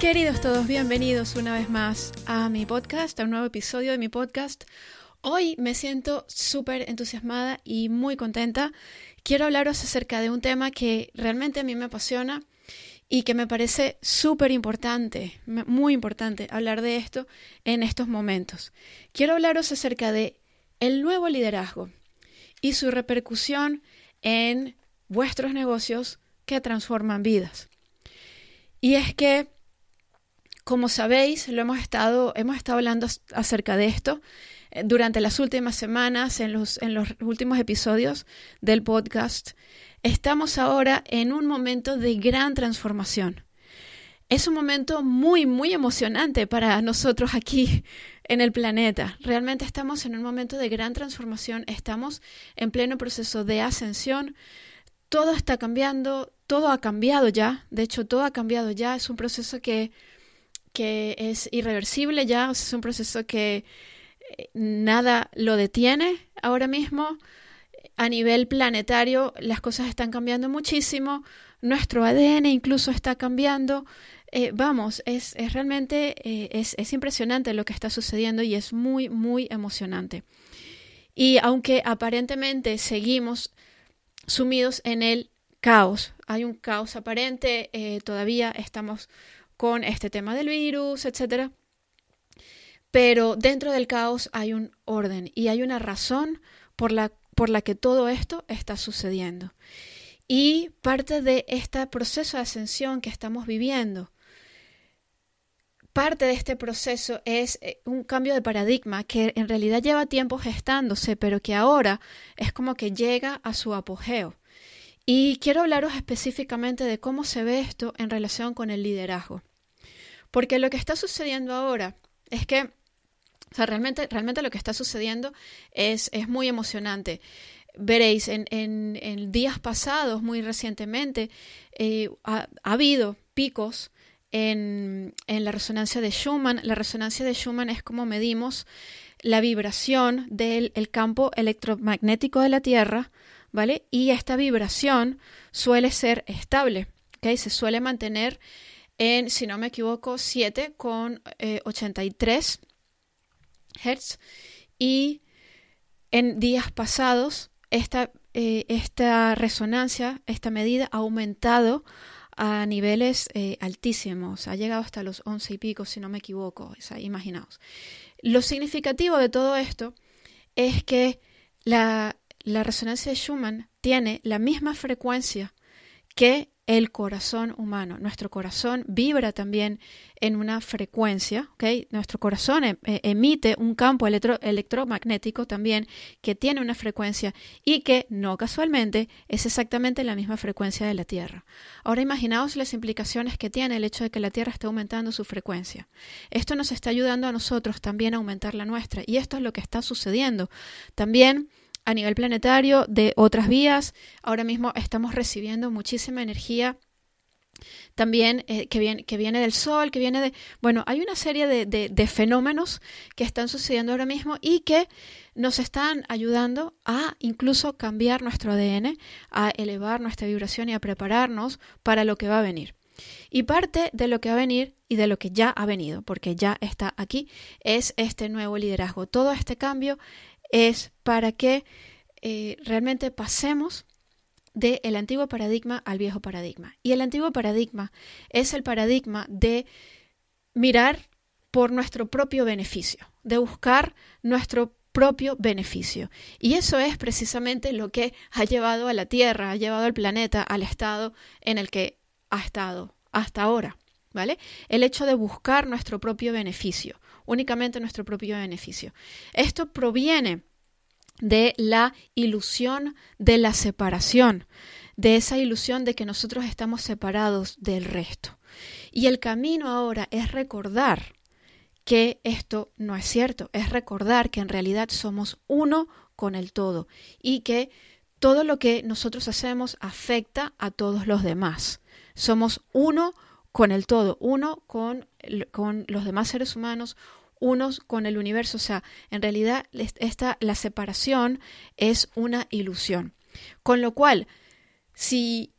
Queridos todos, bienvenidos una vez más a mi podcast, a un nuevo episodio de mi podcast. Hoy me siento súper entusiasmada y muy contenta. Quiero hablaros acerca de un tema que realmente a mí me apasiona y que me parece súper importante, muy importante hablar de esto en estos momentos. Quiero hablaros acerca de el nuevo liderazgo y su repercusión en vuestros negocios que transforman vidas. Y es que como sabéis, lo hemos estado, hemos estado hablando acerca de esto eh, durante las últimas semanas, en los, en los últimos episodios del podcast. Estamos ahora en un momento de gran transformación. Es un momento muy, muy emocionante para nosotros aquí en el planeta. Realmente estamos en un momento de gran transformación, estamos en pleno proceso de ascensión. Todo está cambiando, todo ha cambiado ya, de hecho todo ha cambiado ya, es un proceso que que es irreversible ya, es un proceso que eh, nada lo detiene ahora mismo. A nivel planetario las cosas están cambiando muchísimo, nuestro ADN incluso está cambiando. Eh, vamos, es, es realmente eh, es, es impresionante lo que está sucediendo y es muy, muy emocionante. Y aunque aparentemente seguimos sumidos en el caos, hay un caos aparente, todavía estamos con este tema del virus, etc. Pero dentro del caos hay un orden y hay una razón por la, por la que todo esto está sucediendo. Y parte de este proceso de ascensión que estamos viviendo, parte de este proceso es eh, un cambio de paradigma que en realidad lleva tiempo gestándose, pero que ahora es como que llega a su apogeo. Y quiero hablaros específicamente de cómo se ve esto en relación con el liderazgo. Porque lo que está sucediendo ahora es que, o sea, realmente, realmente lo que está sucediendo es, es muy emocionante. Veréis, en, en, días pasados, muy recientemente, eh, ha, habido picos en, en, la resonancia de Schumann. La resonancia de Schumann es como medimos la vibración del campo electromagnético de la Tierra, ¿vale? Y esta vibración suele ser estable, ¿ok? Se suele mantener en, si no me equivoco, 7 con 83 eh, Hz. Y en días pasados, esta, eh, esta resonancia, esta medida ha aumentado a niveles eh, altísimos. Ha llegado hasta los 11 y pico, si no me equivoco. imaginaos. Lo significativo de todo esto es que la, la resonancia de Schumann tiene la misma frecuencia que el corazón humano. Nuestro corazón vibra también en una frecuencia, ¿ok? Nuestro corazón em, eh, emite un campo electromagnético también que tiene una frecuencia y que no casualmente es exactamente la misma frecuencia de la Tierra. Ahora imaginaos las implicaciones que tiene el hecho de que la Tierra esté aumentando su frecuencia. Esto nos está ayudando a nosotros también a aumentar la nuestra y esto es lo que está sucediendo. También a nivel planetario de otras vías. Ahora mismo estamos recibiendo muchísima energía también eh, que, viene, que viene del sol, que viene de... Bueno, hay una serie de, de, fenómenos que están sucediendo ahora mismo y que nos están ayudando a incluso cambiar nuestro ADN, a elevar nuestra vibración y a prepararnos para lo que va a venir. Y parte de lo que va a venir y de lo que ya ha venido, porque ya está aquí, es este nuevo liderazgo. Todo este cambio es para que eh, realmente pasemos del antiguo paradigma al viejo paradigma. Y el antiguo paradigma es el paradigma de mirar por nuestro propio beneficio, de buscar nuestro propio beneficio. Y eso es precisamente lo que ha llevado a la Tierra, ha llevado al planeta al estado en el que ha estado hasta ahora. ¿Vale? El hecho de buscar nuestro propio beneficio, únicamente nuestro propio beneficio. Esto proviene de la ilusión de la separación, de esa ilusión de que nosotros estamos separados del resto. Y el camino ahora es recordar que esto no es cierto, es recordar que en realidad somos uno con el todo y que todo lo que nosotros hacemos afecta a todos los demás. Somos uno con el todo, uno con, con los demás seres humanos, unos con el universo. O sea, en realidad esta, la separación es una ilusión. Con lo cual, si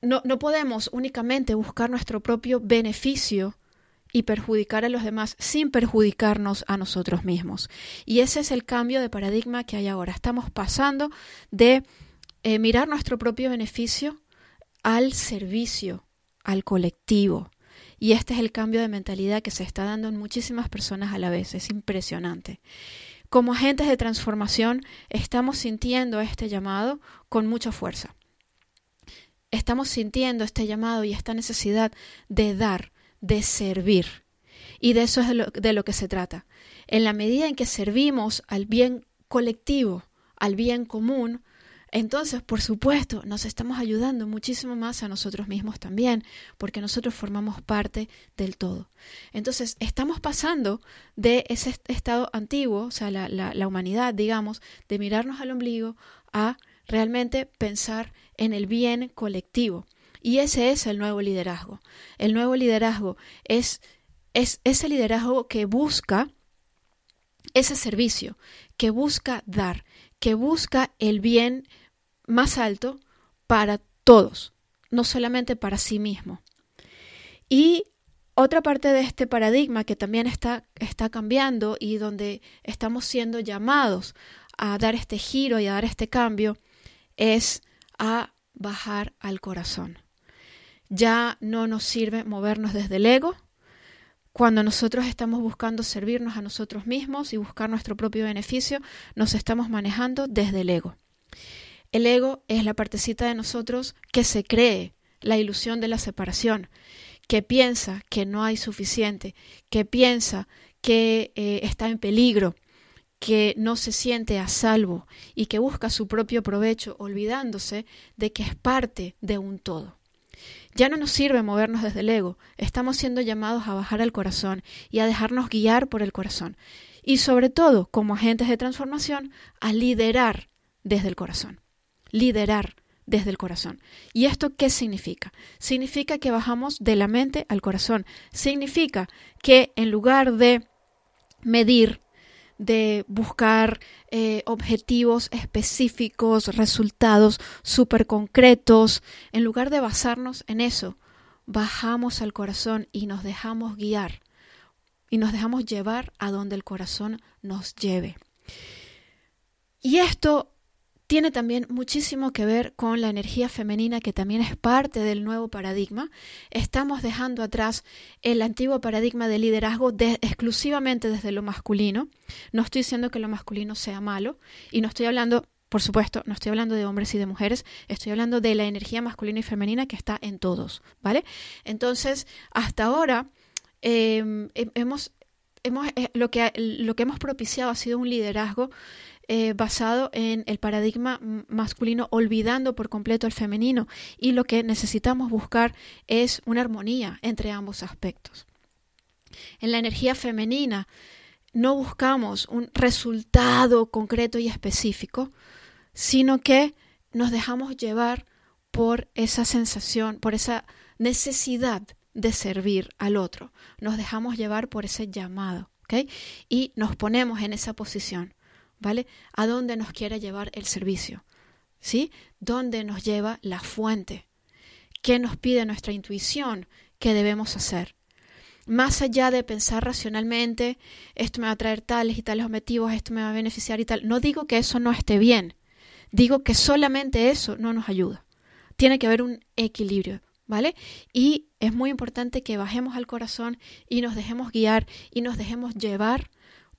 no, no podemos únicamente buscar nuestro propio beneficio y perjudicar a los demás sin perjudicarnos a nosotros mismos. Y ese es el cambio de paradigma que hay ahora. Estamos pasando de eh, mirar nuestro propio beneficio al servicio, al colectivo. Y este es el cambio de mentalidad que se está dando en muchísimas personas a la vez. Es impresionante. Como agentes de transformación estamos sintiendo este llamado con mucha fuerza. Estamos sintiendo este llamado y esta necesidad de dar, de servir. Y de eso es de lo, de lo que se trata. En la medida en que servimos al bien colectivo, al bien común, entonces, por supuesto, nos estamos ayudando muchísimo más a nosotros mismos también, porque nosotros formamos parte del todo. Entonces, estamos pasando de ese estado antiguo, o sea, la, humanidad, digamos, de mirarnos al ombligo a realmente pensar en el bien colectivo. Y ese es el nuevo liderazgo. El nuevo liderazgo es, es ese liderazgo que busca ese servicio, que busca dar, que busca el bien más alto para todos, no solamente para sí mismo. Y otra parte de este paradigma que también está, está cambiando y donde estamos siendo llamados a dar este giro y a dar este cambio es a bajar al corazón. Ya no nos sirve movernos desde el ego. Cuando nosotros estamos buscando servirnos a nosotros mismos y buscar nuestro propio beneficio, nos estamos manejando desde el ego. El ego es la partecita de nosotros que se cree la ilusión de la separación, que piensa que no hay suficiente, que piensa que eh, está en peligro, que no se siente a salvo y que busca su propio provecho olvidándose de que es parte de un todo. Ya no nos sirve movernos desde el ego, estamos siendo llamados a bajar al corazón y a dejarnos guiar por el corazón. Y sobre todo, como agentes de transformación, a liderar desde el corazón liderar desde el corazón. ¿Y esto qué significa? Significa que bajamos de la mente al corazón. Significa que en lugar de medir, de buscar eh, objetivos específicos, resultados súper concretos, en lugar de basarnos en eso, bajamos al corazón y nos dejamos guiar y nos dejamos llevar a donde el corazón nos lleve. Y esto tiene también muchísimo que ver con la energía femenina que también es parte del nuevo paradigma. Estamos dejando atrás el antiguo paradigma de liderazgo exclusivamente desde lo masculino. No estoy diciendo que lo masculino sea malo y no estoy hablando por supuesto, no estoy hablando de hombres y de mujeres, estoy hablando de la energía masculina y femenina que está en todos, ¿vale? Entonces, hasta ahora em, hemos, eh, lo que hemos propiciado ha sido un liderazgo eh, basado en el paradigma masculino, olvidando por completo el femenino. Y lo que necesitamos buscar es una armonía entre ambos aspectos. En la energía femenina no buscamos un resultado concreto y específico, sino que nos dejamos llevar por esa sensación, por esa necesidad de servir al otro. Nos dejamos llevar por ese llamado. Y nos ponemos en esa posición. ¿Vale? ¿A dónde nos quiere llevar el servicio? ¿Sí? ¿Dónde nos lleva la fuente? ¿Qué nos pide nuestra intuición que debemos hacer? Más allá de pensar racionalmente, esto me va a traer tales y tales objetivos, esto me va a beneficiar y tal. No digo que eso no esté bien, digo que solamente eso no nos ayuda. Tiene que haber un equilibrio, ¿vale? Y es muy importante que bajemos al corazón y nos dejemos guiar y nos dejemos llevar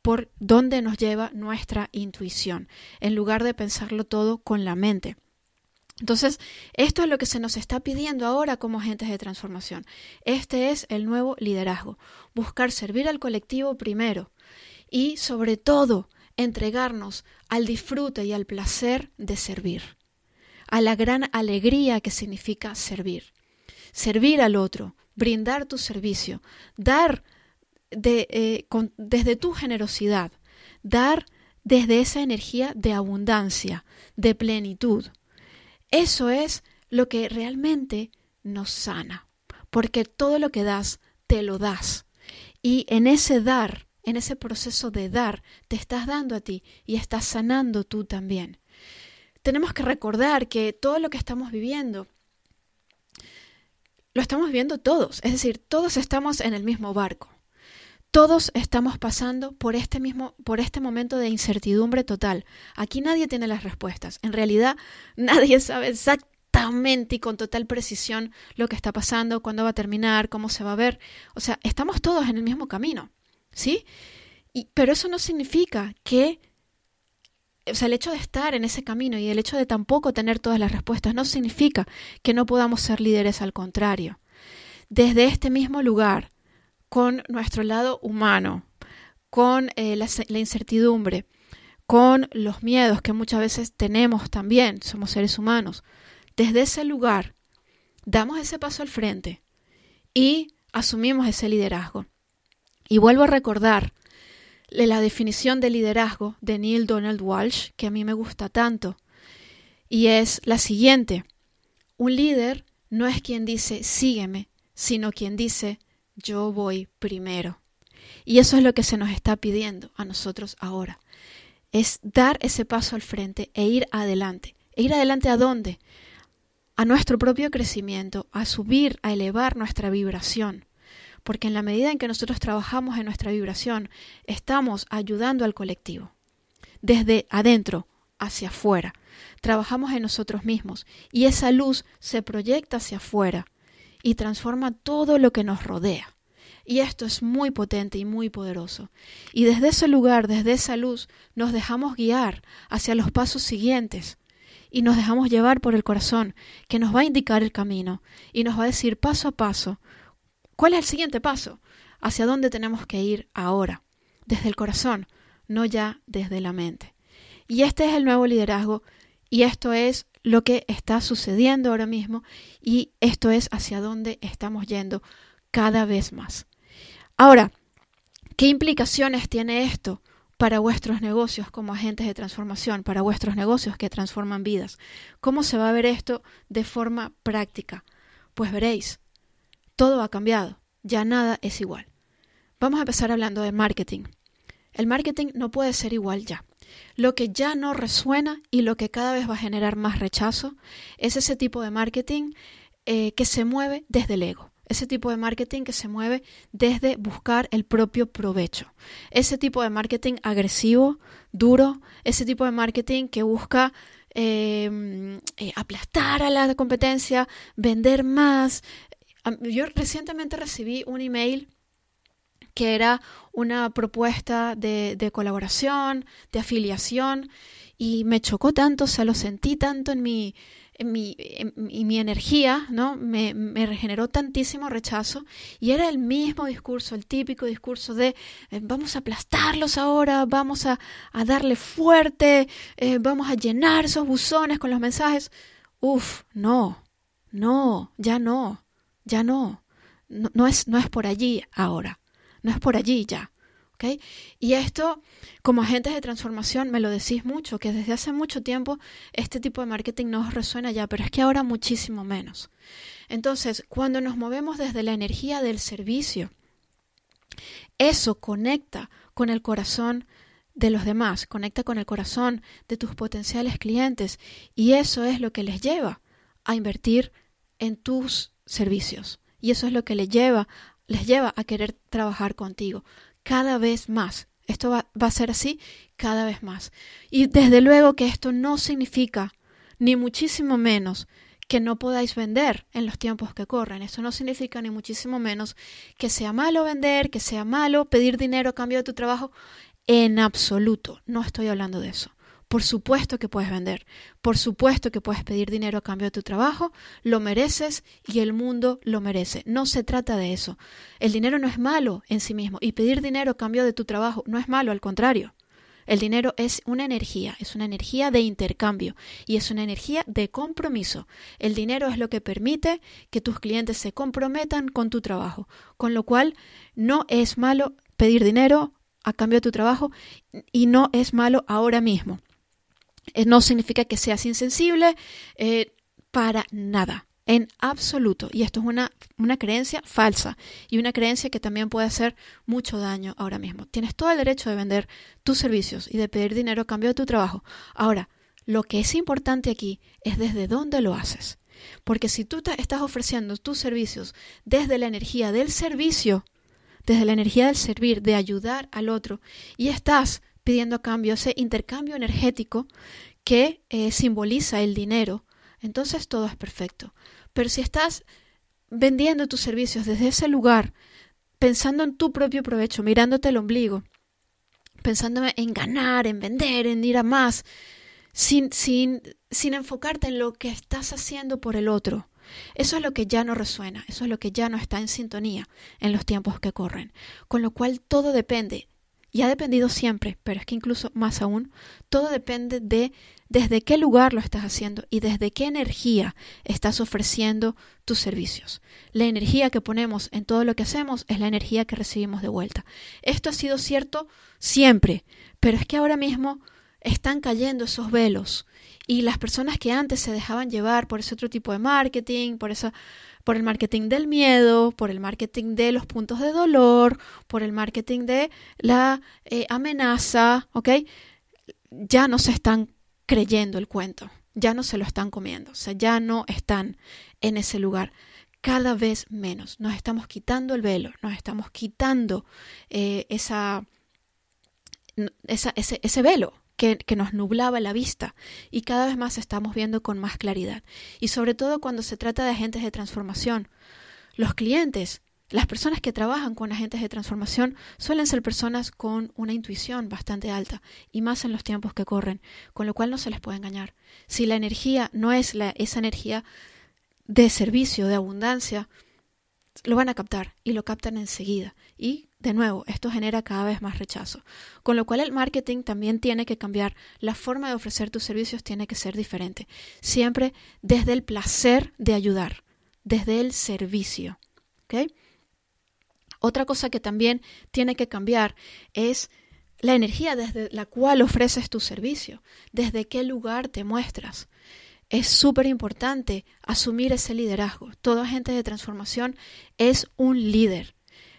por dónde nos lleva nuestra intuición, en lugar de pensarlo todo con la mente. Entonces, esto es lo que se nos está pidiendo ahora como agentes de transformación. Este es el nuevo liderazgo, buscar servir al colectivo primero y, sobre todo, entregarnos al disfrute y al placer de servir, a la gran alegría que significa servir. servir al otro, brindar tu servicio, dar de, eh, desde tu generosidad, dar desde esa energía de abundancia, de plenitud. Eso es lo que realmente nos sana, porque todo lo que das, te lo das. Y en ese dar, en ese proceso de dar, te estás dando a ti y estás sanando tú también. Tenemos que recordar que todo lo que estamos viviendo, lo estamos viviendo todos, es decir, todos estamos en el mismo barco. Todos estamos pasando por este mismo, por este momento de incertidumbre total. Aquí nadie tiene las respuestas. En realidad, nadie sabe exactamente y con total precisión lo que está pasando, cuándo va a terminar, cómo se va a ver. O sea, estamos todos en el mismo camino, ¿sí? Y, pero eso no significa que, o sea, el hecho de estar en ese camino y el hecho de tampoco tener todas las respuestas no significa que no podamos ser líderes, al contrario. Desde este mismo lugar, con nuestro lado humano, con eh, la, la incertidumbre, con los miedos que muchas veces tenemos también, somos seres humanos. Desde ese lugar, damos ese paso al frente y asumimos ese liderazgo. Y vuelvo a recordar la definición de liderazgo de Neil Donald Walsh, que a mí me gusta tanto, y es la siguiente. Un líder no es quien dice sígueme, sino quien dice yo voy primero. Y eso es lo que se nos está pidiendo a nosotros ahora. Es dar ese paso al frente e ir adelante. ¿E ir adelante a dónde? A nuestro propio crecimiento, a subir, a elevar nuestra vibración. Porque en la medida en que nosotros trabajamos en nuestra vibración, estamos ayudando al colectivo. Desde adentro hacia afuera. Trabajamos en nosotros mismos y esa luz se proyecta hacia afuera y transforma todo lo que nos rodea. Y esto es muy potente y muy poderoso. Y desde ese lugar, desde esa luz, nos dejamos guiar hacia los pasos siguientes y nos dejamos llevar por el corazón, que nos va a indicar el camino y nos va a decir paso a paso cuál es el siguiente paso, hacia dónde tenemos que ir ahora, desde el corazón, no ya desde la mente. Y este es el nuevo liderazgo y esto es lo que está sucediendo ahora mismo y esto es hacia dónde estamos yendo cada vez más. Ahora, ¿qué implicaciones tiene esto para vuestros negocios como agentes de transformación, para vuestros negocios que transforman vidas? ¿Cómo se va a ver esto de forma práctica? Pues veréis, todo ha cambiado, ya nada es igual. Vamos a empezar hablando de marketing. El marketing no puede ser igual ya. Lo que ya no resuena y lo que cada vez va a generar más rechazo es ese tipo de marketing eh, que se mueve desde el ego. Ese tipo de marketing que se mueve desde buscar el propio provecho. Ese tipo de marketing agresivo, duro, ese tipo de marketing que busca em, eh, aplastar a la competencia, vender más. Yo recientemente recibí un email que era una propuesta de, de, colaboración, de afiliación, y me chocó tanto, o sea, lo sentí tanto en mi, en mi, en, mi energía, ¿no? Me, regeneró tantísimo rechazo, y era el mismo discurso, el típico discurso de eh, vamos a aplastarlos ahora, vamos a, a darle fuerte, eh, vamos a llenar esos buzones con los mensajes. Uf, no, no, ya no, ya no. No, no, es, no es por allí ahora no es por allí ya. Y esto, como agentes de transformación, me lo decís mucho, que desde hace mucho tiempo este tipo de marketing no os resuena ya, pero es que ahora muchísimo menos. Entonces, cuando nos movemos desde la energía del servicio, eso conecta con el corazón de los demás, conecta con el corazón de tus potenciales clientes y eso es lo que les lleva a invertir en tus servicios. Y eso es lo que les lleva les lleva a querer trabajar contigo cada vez más. Esto va, a ser así cada vez más. Y desde luego que esto no significa, ni muchísimo menos, que no podáis vender en los tiempos que corren. Esto no significa ni muchísimo menos que sea malo vender, que sea malo pedir dinero a cambio de tu trabajo. En absoluto, no estoy hablando de eso. Por supuesto que puedes vender, por supuesto que puedes pedir dinero a cambio de tu trabajo, lo mereces y el mundo lo merece. No se trata de eso. El dinero no es malo en sí mismo y pedir dinero a cambio de tu trabajo no es malo, al contrario. El dinero es una energía, es una energía de intercambio y es una energía de compromiso. El dinero es lo que permite que tus clientes se comprometan con tu trabajo, con lo cual no es malo pedir dinero a cambio de tu trabajo y no es malo ahora mismo. Eh, no significa que seas insensible eh, para nada en absoluto. Y esto es una, una, creencia falsa y una creencia que también puede hacer mucho daño ahora mismo. Tienes todo el derecho de vender tus servicios y de pedir dinero a cambio de tu trabajo. Ahora, lo que es importante aquí es desde dónde lo haces. Porque si tú estás ofreciendo tus servicios desde la energía del servicio, desde la energía del servir, de ayudar al otro, y estás pidiendo a cambio ese intercambio energético que eh, simboliza el dinero, entonces todo es perfecto. Pero si estás vendiendo tus servicios desde ese lugar, pensando en tu propio provecho, mirándote el ombligo, pensando en ganar, en vender, en ir a más, sin, sin, sin enfocarte en lo que estás haciendo por el otro. Eso es lo que ya no resuena, eso es lo que ya no está en sintonía en los tiempos que corren. Con lo cual todo depende y ha dependido siempre, pero es que incluso más aún, todo depende de desde qué lugar lo estás haciendo y desde qué energía estás ofreciendo tus servicios. La energía que ponemos en todo lo que hacemos es la energía que recibimos de vuelta. Esto ha sido cierto siempre, pero es que ahora mismo están cayendo esos velos y las personas que antes se dejaban llevar por ese otro tipo de marketing, por esa por el marketing del miedo, por el marketing de los puntos de dolor, por el marketing de la eh, amenaza, ¿ok? Ya no se están creyendo el cuento, ya no se lo están comiendo, o sea, ya no están en ese lugar. Cada vez menos. Nos estamos quitando el velo, nos estamos quitando eh, esa, ese, ese velo, que, nos nublaba la vista y cada vez más estamos viendo con más claridad. Y sobre todo cuando se trata de agentes de transformación. Los clientes, las personas que trabajan con agentes de transformación suelen ser personas con una intuición bastante alta y más en los tiempos que corren, con lo cual no se les puede engañar. Si la energía no es la, esa energía de servicio, de abundancia, lo van a captar y lo captan enseguida. Y de nuevo, esto genera cada vez más rechazo. Con lo cual el marketing también tiene que cambiar. La forma de ofrecer tus servicios tiene que ser diferente. Siempre desde el placer de ayudar, desde el servicio. Otra cosa que también tiene que cambiar es la energía desde la cual ofreces tu servicio, desde qué lugar te muestras. Es súper importante asumir ese liderazgo. Todo agente de transformación es un líder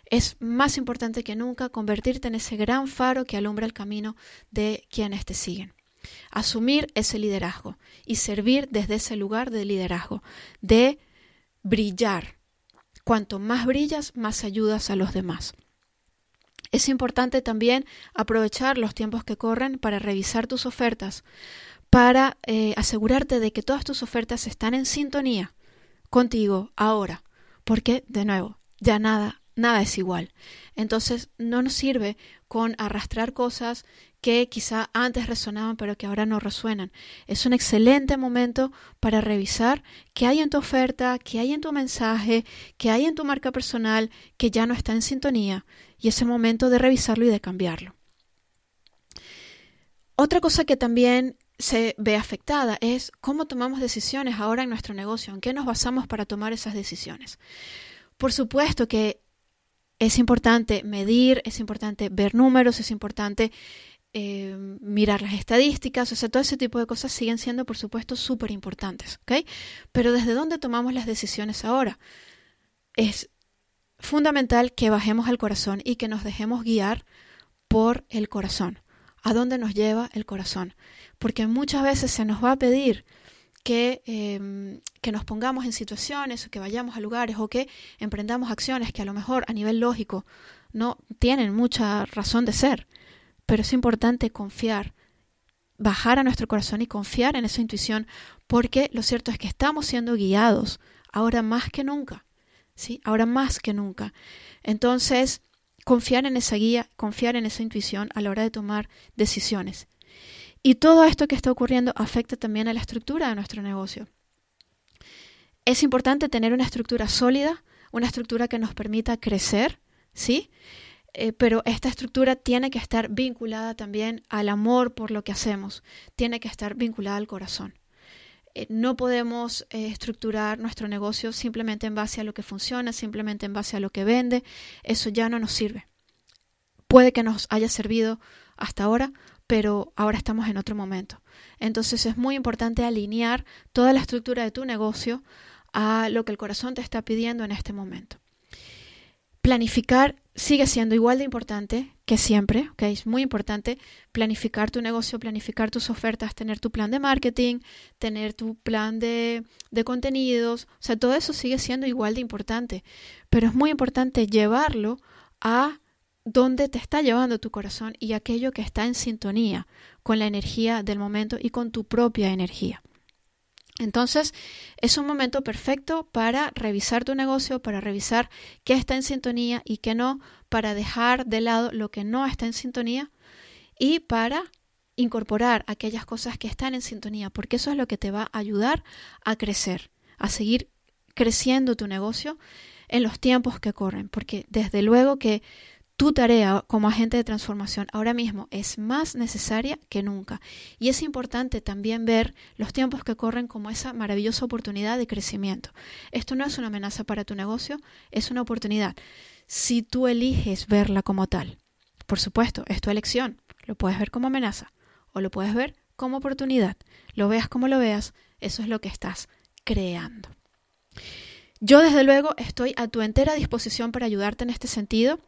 es más importante que nunca convertirte en ese gran faro que alumbra el camino de quienes te siguen. Asumir ese liderazgo y servir desde ese lugar de liderazgo, de brillar. Cuanto más brillas, más ayudas a los demás. Es importante también aprovechar los tiempos que corren para revisar tus ofertas, para eh, asegurarte de que todas tus ofertas están en sintonía contigo ahora, porque, de nuevo, ya nada nada es igual. Entonces no nos sirve con arrastrar cosas que quizá antes resonaban pero que ahora no resuenan. Es un excelente momento para revisar qué hay en tu oferta, qué hay en tu mensaje, qué hay en tu marca personal que ya no está en sintonía y es el momento de revisarlo y de cambiarlo. Otra cosa que también se ve afectada es cómo tomamos decisiones ahora en nuestro negocio, en qué nos basamos para tomar esas decisiones. Por supuesto que es importante medir, es importante ver números, es importante eh, mirar las estadísticas, o sea, todo ese tipo de cosas siguen siendo, por supuesto, súper importantes. Pero ¿desde dónde tomamos las decisiones ahora? Es fundamental que bajemos al corazón y que nos dejemos guiar por el corazón. ¿A dónde nos lleva el corazón? Porque muchas veces se nos va a pedir que, em, que nos pongamos en situaciones o que vayamos a lugares o que emprendamos acciones que a lo mejor a nivel lógico no tienen mucha razón de ser, pero es importante confiar, bajar a nuestro corazón y confiar en esa intuición, porque lo cierto es que estamos siendo guiados ahora más que nunca, ¿sí? Ahora más que nunca. Entonces, confiar en esa guía, confiar en esa intuición a la hora de tomar decisiones. Y todo esto que está ocurriendo afecta también a la estructura de nuestro negocio. Es importante tener una estructura sólida, una estructura que nos permita crecer, ¿sí? eh, pero esta estructura tiene que estar vinculada también al amor por lo que hacemos, tiene que estar vinculada al corazón. Eh, no podemos eh, estructurar nuestro negocio simplemente en base a lo que funciona, simplemente en base a lo que vende, eso ya no nos sirve. Puede que nos haya servido hasta ahora, pero ahora estamos en otro momento. Entonces es muy importante alinear toda la estructura de tu negocio a lo que el corazón te está pidiendo en este momento. Planificar sigue siendo igual de importante que siempre, ¿ok? Es muy importante planificar tu negocio, planificar tus ofertas, tener tu plan de marketing, tener tu plan de, de contenidos, o sea, todo eso sigue siendo igual de importante, pero es muy importante llevarlo a donde te está llevando tu corazón y aquello que está en sintonía con la energía del momento y con tu propia energía. Entonces, es un momento perfecto para revisar tu negocio, para revisar qué está en sintonía y qué no, para dejar de lado lo que no está en sintonía y para incorporar aquellas cosas que están en sintonía, porque eso es lo que te va a ayudar a crecer, a seguir creciendo tu negocio en los tiempos que corren, porque desde luego que tu tarea como agente de transformación ahora mismo es más necesaria que nunca. Y es importante también ver los tiempos que corren como esa maravillosa oportunidad de crecimiento. Esto no es una amenaza para tu negocio, es una oportunidad. Si tú eliges verla como tal, por supuesto, es tu elección. Lo puedes ver como amenaza o lo puedes ver como oportunidad. Lo veas como lo veas, eso es lo que estás creando. Yo desde luego estoy a tu entera disposición para ayudarte en este sentido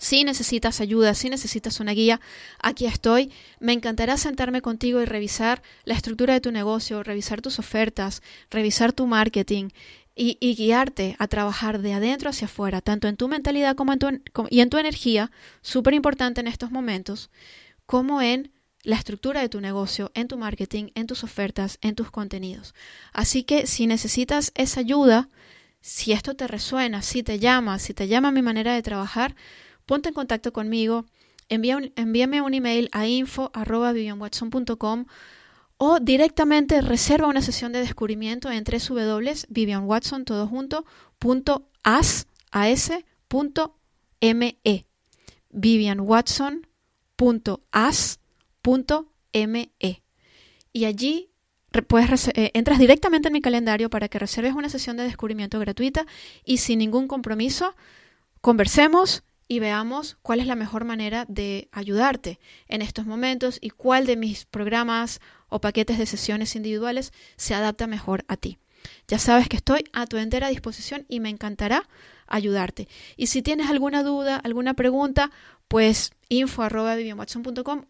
si necesitas ayuda, si necesitas una guía, aquí estoy. Me encantará sentarme contigo y revisar la estructura de tu negocio, revisar tus ofertas, revisar tu marketing y, guiarte a trabajar de adentro hacia afuera, tanto en tu mentalidad como en tu, y en tu energía, súper importante en estos momentos, como en la estructura de tu negocio, en tu marketing, en tus ofertas, en tus contenidos. Así que si necesitas esa ayuda, si esto te resuena, si te llama, si te llama mi manera de trabajar, ponte en contacto conmigo, envíame un email a info.vivianwatson.com o directamente reserva una sesión de descubrimiento en www.vivianwatson todo junto, punto as, me vivianwatson.as.me y allí puedes, eh, entras directamente en mi calendario para que reserves una sesión de descubrimiento gratuita y sin ningún compromiso conversemos y veamos cuál es la mejor manera de ayudarte en estos momentos y cuál de mis programas o paquetes de sesiones individuales se adapta mejor a ti. Ya sabes que estoy a tu entera disposición y me encantará ayudarte. Y si tienes alguna duda, alguna pregunta, pues info arroba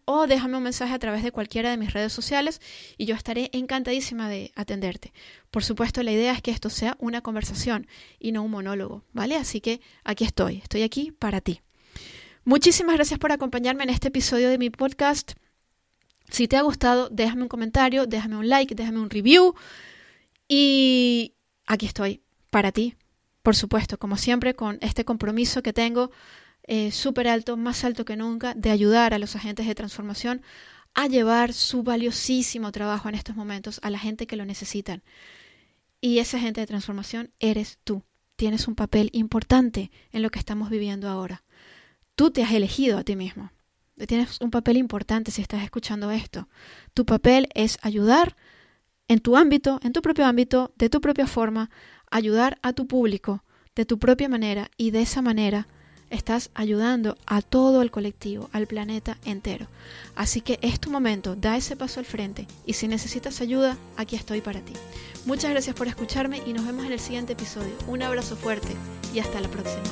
o déjame un mensaje a través de cualquiera de mis redes sociales y yo estaré encantadísima de atenderte. Por supuesto, la idea es que esto sea una conversación y no un monólogo, ¿vale? Así que aquí estoy, estoy aquí para ti. Muchísimas gracias por acompañarme en este episodio de mi podcast. Si te ha gustado, déjame un comentario, déjame un like, déjame un review y aquí estoy para ti, por supuesto, como siempre, con este compromiso que tengo eh, súper alto, más alto que nunca, de ayudar a los agentes de transformación a llevar su valiosísimo trabajo en estos momentos a la gente que lo necesitan. Y ese agente de transformación eres tú. Tienes un papel importante en lo que estamos viviendo ahora. Tú te has elegido a ti mismo. Tienes un papel importante si estás escuchando esto. Tu papel es ayudar en tu ámbito, en tu propio ámbito, de tu propia forma, ayudar a tu público de tu propia manera y de esa manera estás ayudando a todo el colectivo, al planeta entero. Así que es tu momento, da ese paso al frente y si necesitas ayuda, aquí estoy para ti. Muchas gracias por escucharme y nos vemos en el siguiente episodio. Un abrazo fuerte y hasta la próxima.